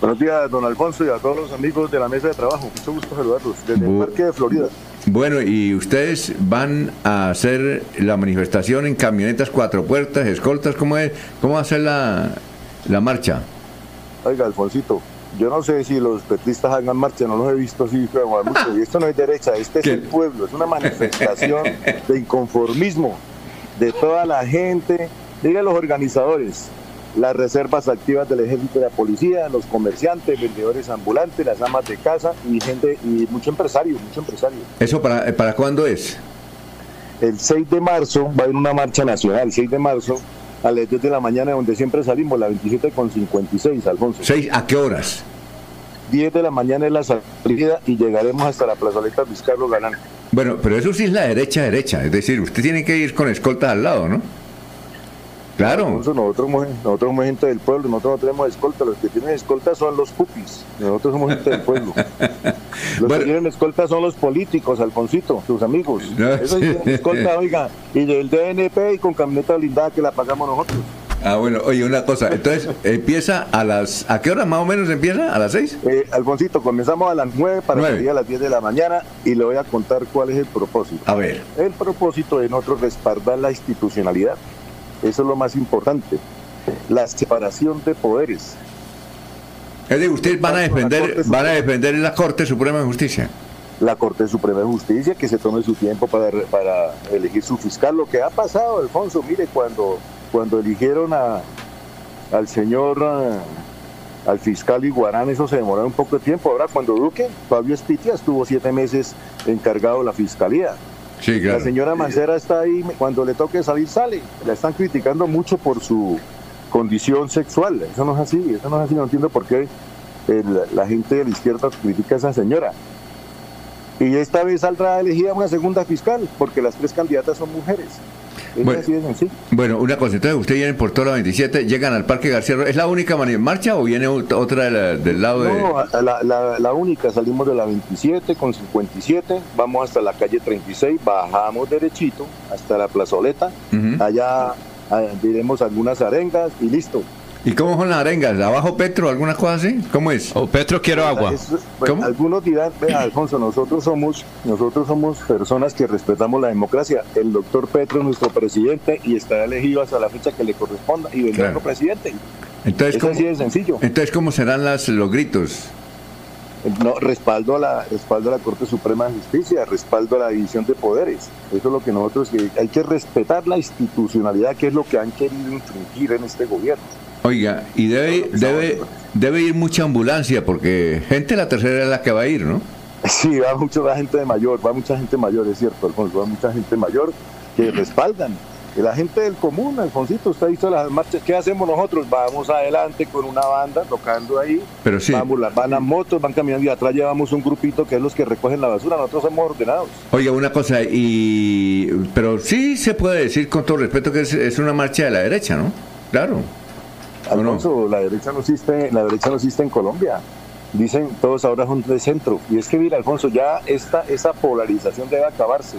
Buenos días, don Alfonso, y a todos los amigos de la mesa de trabajo. Mucho gusto saludarlos desde el Parque de Florida. Bueno, ¿y ustedes van a hacer la manifestación en camionetas cuatro puertas, escoltas? ¿Cómo, es? ¿Cómo va a ser la, la marcha? Oiga, Alfonsito, yo no sé si los petistas hagan marcha, no los he visto así, pero mucho. Y esto no es derecha, este es el pueblo, es una manifestación de inconformismo de toda la gente. Digan los organizadores, las reservas activas del ejército y de la policía, los comerciantes, vendedores ambulantes, las amas de casa y gente y mucho empresario, mucho empresario. ¿Eso para, para cuándo es? El 6 de marzo va a haber una marcha nacional, 6 de marzo a las 10 de la mañana, donde siempre salimos, la 27 con 56, Alfonso. ¿6 a qué horas? 10 de la mañana es la salida y llegaremos hasta la plazoleta Luis Carlos Galán. Bueno, pero eso sí es la derecha derecha, es decir, usted tiene que ir con escoltas al lado, ¿no? Claro. nosotros, somos, nosotros somos gente del pueblo, nosotros no tenemos escolta, los que tienen escolta son los pupis, nosotros somos gente del pueblo. Los que tienen escolta son los políticos, Alfonsito, sus amigos. Eso sí. escolta, oiga, y del DNP y con camioneta blindada que la pagamos nosotros. Ah, bueno, oye, una cosa, entonces empieza a las, ¿a qué hora más o menos empieza? ¿A las 6? Eh, Alfonsito, comenzamos a las 9 para salir a las 10 de la mañana y le voy a contar cuál es el propósito. A ver. El propósito de nosotros respaldar la institucionalidad eso es lo más importante. La separación de poderes. Es decir, ustedes van a defender, van a defender la Corte Suprema de Justicia. La Corte Suprema de Justicia que se tome su tiempo para, para elegir su fiscal. Lo que ha pasado, Alfonso, mire, cuando, cuando eligieron a, al señor, eh, al fiscal Iguarán, eso se demoró un poco de tiempo. Ahora, cuando Duque, Fabio Espitia estuvo siete meses encargado de la fiscalía. La señora Mancera está ahí, cuando le toque salir, sale. La están criticando mucho por su condición sexual. Eso no es así, eso no es así. No entiendo por qué la gente de la izquierda critica a esa señora. Y esta vez saldrá elegida una segunda fiscal, porque las tres candidatas son mujeres. Bueno, una cosa, entonces ustedes vienen por toda la 27, llegan al Parque García ¿es la única marcha o viene otra del lado de...? No, la, la, única, salimos de la 27 con 57, vamos hasta la calle 36, bajamos derechito hasta la plazoleta, allá ah, diremos algunas arengas y listo. ¿Y cómo son las arengas? ¿Abajo Petro, alguna cosa así? ¿Cómo es? O Petro quiero agua. Algunos dirán, vea Alfonso, nosotros somos, nosotros somos personas que respetamos la democracia. El doctor Petro es nuestro presidente y estará elegido hasta la fecha que le corresponda y vendrá otro presidente. Entonces, ¿cómo, así de sencillo. Entonces, ¿cómo serán las, los gritos? No, respaldo a la respaldo a la Corte Suprema de Justicia, respaldo a la división de poderes. Eso es lo que nosotros hay que respetar la institucionalidad, que es lo que han querido infringir en este gobierno. Oiga, y debe, debe, debe ir mucha ambulancia porque gente de la tercera es la que va a ir, ¿no? Sí, va mucho va gente de mayor, va mucha gente mayor, es cierto, Alfonso, va mucha gente mayor que respaldan. La gente del común, Alfonsito, usted ha visto las marchas, ¿qué hacemos nosotros? Vamos adelante con una banda tocando ahí, Pero sí. vamos, van a motos, van caminando y atrás llevamos un grupito que es los que recogen la basura, nosotros somos ordenados. Oiga, una cosa, y pero sí se puede decir con todo respeto que es, es una marcha de la derecha, ¿no? Claro. Alfonso, la derecha no existe, la derecha no existe en Colombia. Dicen todos ahora son de centro. Y es que mira, Alfonso, ya esta, esa polarización debe acabarse.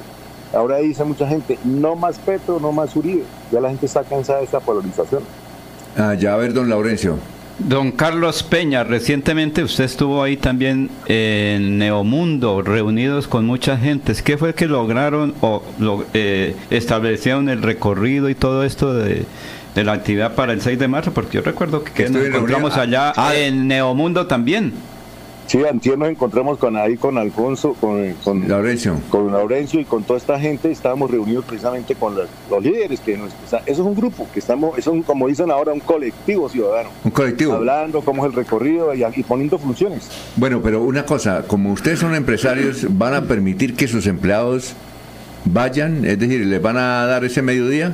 Ahora dice mucha gente, no más Petro, no más Uribe. Ya la gente está cansada de esta polarización. Ah, ya a ver, don Laurencio. Don Carlos Peña, recientemente usted estuvo ahí también en Neomundo, reunidos con mucha gente. ¿Qué fue que lograron o eh, establecieron el recorrido y todo esto de, de la actividad para el 6 de marzo, porque yo recuerdo que, nos encontramos allá ah, en Neomundo también. Sí, antier nos encontramos con ahí con Alfonso, con, con Laurencio. con Laurencio y con toda esta gente, estábamos reunidos precisamente con los, líderes que nos, eso es un grupo que estamos, es un, como dicen ahora, un colectivo ciudadano. Un colectivo. Hablando cómo es el recorrido y, y poniendo funciones. Bueno, pero una cosa, como ustedes son empresarios, ¿van a permitir que sus empleados vayan? Es decir, ¿les van a dar ese mediodía?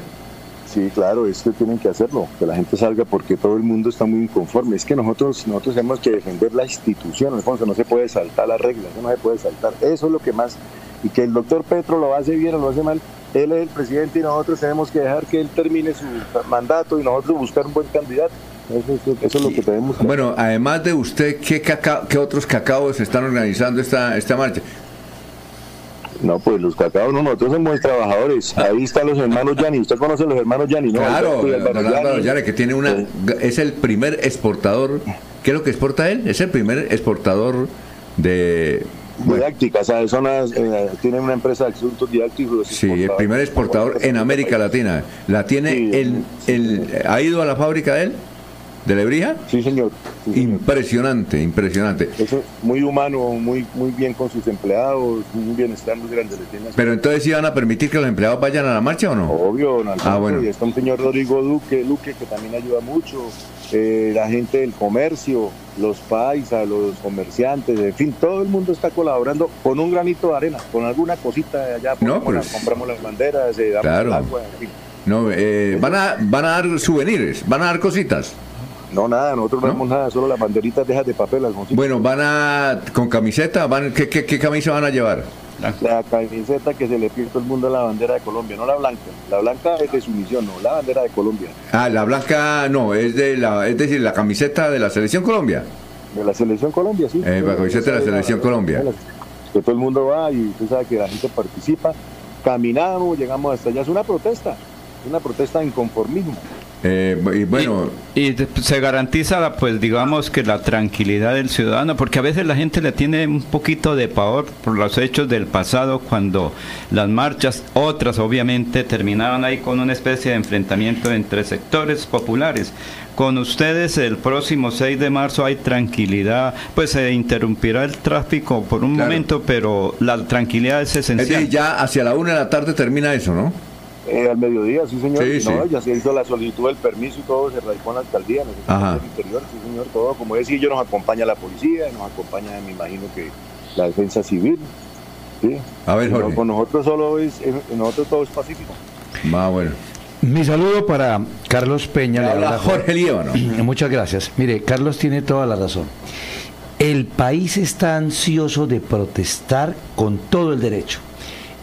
Sí, claro, es que tienen que hacerlo, que la gente salga porque todo el mundo está muy inconforme. Es que nosotros nosotros tenemos que defender la institución, Alfonso, no se puede saltar las reglas, no se puede saltar. Eso es lo que más, y que el doctor Petro lo hace bien o lo hace mal, él es el presidente y nosotros tenemos que dejar que él termine su mandato y nosotros buscar un buen candidato. Eso, es lo que tenemos que Bueno, además de usted, ¿qué, ¿qué otros cacaos están organizando esta, esta marcha? No, pues los cacaos no, nosotros somos trabajadores. Ahí están los hermanos Yani. ¿Usted conoce a los hermanos Yani? ¿no? Claro, Yanni, que tiene una, es el primer exportador ¿Qué es lo que exporta él? Es el primer exportador de... Didáctica, ¿sabes? Son eh, tiene una empresa de asuntos didácticos. Sí, el primer exportador en América Latina. La tiene, el, el, ¿ha ido a la fábrica de él? ¿De Lebrija? Sí, señor. Impresionante, impresionante. Eso, muy humano, muy muy bien con sus empleados, un bienestar muy grande. Pero entonces, ¿sí van a permitir que los empleados vayan a la marcha o no? Obvio, no, ah, bueno. Y está un señor Rodrigo Duque, Luque, que también ayuda mucho. Eh, la gente del comercio, los paisas, los comerciantes, en fin, todo el mundo está colaborando con un granito de arena, con alguna cosita de allá, no, pues, compramos las banderas, eh, damos claro. agua, en fin. No, eh, van, a, van a dar souvenirs, van a dar cositas. No, nada, nosotros no damos nada, solo las banderitas dejas de papel. Bueno, van a, con camiseta, van, ¿qué, qué, camisa van a llevar? La camiseta que se le pide todo el mundo a la bandera de Colombia, no la blanca. La blanca es de su misión, no, la bandera de Colombia. Ah, la blanca no, es de la, es decir, la camiseta de la Selección Colombia. De la Selección Colombia, sí. Eh, la camiseta de la Selección Colombia. Que todo el mundo va y usted sabe que la gente participa. Caminamos, llegamos hasta allá, es una protesta, es una protesta de inconformismo. Eh, y bueno. Y, se garantiza, pues digamos que la tranquilidad del ciudadano, porque a veces la gente le tiene un poquito de pavor por los hechos del pasado, cuando las marchas, otras obviamente, terminaban ahí con una especie de enfrentamiento entre sectores populares. Con ustedes el próximo 6 de marzo hay tranquilidad, pues se interrumpirá el tráfico por un momento, pero la tranquilidad es esencial. ya hacia la una de la tarde termina eso, ¿no? Eh, al mediodía, sí señor. no, ya se hizo la solicitud del permiso y todo, se radicó en la alcaldía, en el interior, sí señor, todo. Como decía yo, nos acompaña la policía, nos acompaña, me imagino que la defensa civil. ¿sí? A ver, Jorge. con nosotros solo es, nosotros todo es pacífico. Va, bueno. Mi saludo para Carlos Peña. Habla Jorge Líbano. Muchas gracias. Mire, Carlos tiene toda la razón. El país está ansioso de protestar con todo el derecho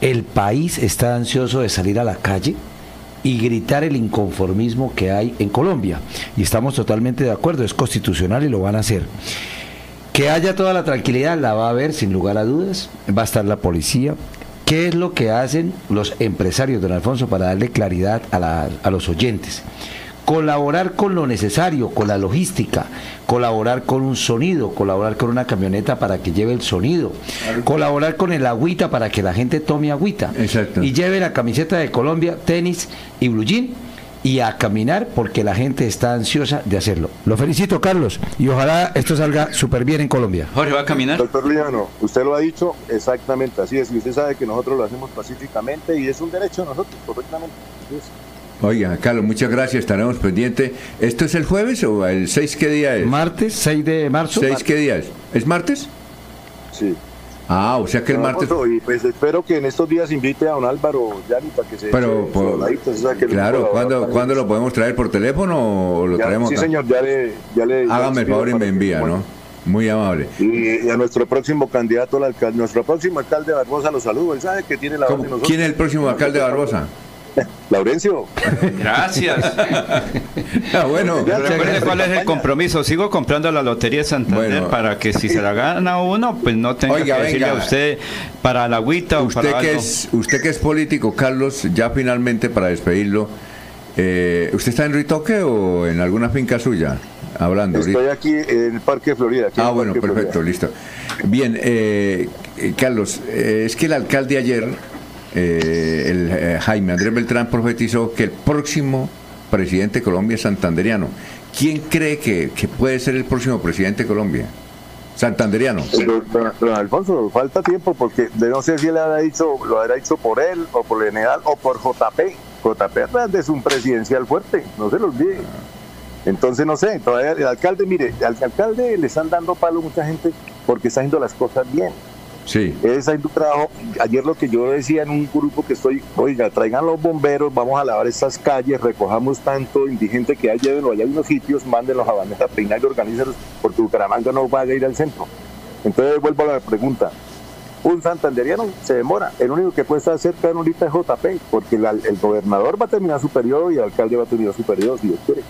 el país está ansioso de salir a la calle y gritar el inconformismo que hay en Colombia. Y estamos totalmente de acuerdo, es constitucional y lo van a hacer. Que haya toda la tranquilidad, la va a haber sin lugar a dudas, va a estar la policía. ¿Qué es lo que hacen los empresarios, don Alfonso, para darle claridad a, a los oyentes? Colaborar con lo necesario, con la logística, colaborar con un sonido, colaborar con una camioneta para que lleve el sonido, colaborar con el agüita para que la gente tome agüita y lleve la camiseta de Colombia, tenis y blue jean y a caminar porque la gente está ansiosa de hacerlo. Lo felicito, Carlos, y ojalá esto salga súper bien en Colombia. Jorge, ¿va a caminar? Doctor Liano, usted lo ha dicho exactamente así es, y usted sabe que nosotros lo hacemos pacíficamente y es un derecho de nosotros, correctamente. Oiga, Carlos, muchas gracias, estaremos pendientes. ¿Esto es el jueves o el 6 qué día es? Martes, 6 de marzo. ¿6 qué día es? ¿Es martes? Sí. Ah, o sea que el martes... pues espero que en estos días invite a don Álvaro Yanni para que se... Pero, claro, ¿cuándo, lo podemos traer? ¿Por teléfono o lo traemos Sí, señor, ya le... Ya le Hágame el favor y me envía, ¿no? Muy amable. Y, a nuestro próximo candidato al alcalde, nuestro próximo alcalde Barbosa lo saludo. Él sabe que tiene la... ¿Quién es el próximo alcalde Barbosa? Laurencio. Gracias. ah, bueno. Recuerde cuál es el compromiso. Sigo comprando la Lotería de Santander para que si se la gana uno, pues no tenga que decirle a usted para la agüita usted o para que Es, usted que es político, Carlos, ya finalmente para despedirlo, eh, ¿usted está en Ritoque o en alguna finca suya? Hablando. Estoy aquí en el Parque Florida. ah, bueno, perfecto, listo. Bien, eh, eh Carlos, eh, es que el alcalde ayer eh, el, eh, Jaime Andrés Beltrán profetizó que el próximo presidente de Colombia es santanderiano. ¿Quién cree que, puede ser el próximo presidente de Colombia? Santanderiano. Don, Alfonso, falta tiempo porque no sé si él ha dicho, lo habrá dicho por él o por el general o por JP. JP Hernández es un presidencial fuerte, no se lo olvide. Entonces, no sé, todavía el alcalde, mire, al alcalde le están dando palo mucha gente porque está haciendo las cosas bien. Sí. Es un trabajo. Ayer lo que yo decía en un grupo que estoy, oiga, traigan los bomberos, vamos a lavar estas calles, recojamos tanto indigente que hay, llévenlo allá hay unos sitios, mándenlos a Vanessa peinar y organízalos, porque Bucaramanga no va a ir al centro. Entonces vuelvo a la pregunta. Un santanderiano se demora. El único que puede estar cerca de un es JP, porque el, el gobernador va a terminar su periodo y el alcalde va a terminar su periodo, si Dios quiere.